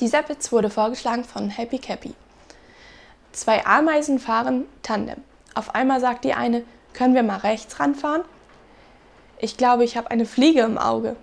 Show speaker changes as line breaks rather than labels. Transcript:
Dieser Witz wurde vorgeschlagen von Happy Cappy. Zwei Ameisen fahren Tandem. Auf einmal sagt die eine, können wir mal rechts ranfahren? Ich glaube, ich habe eine Fliege im Auge.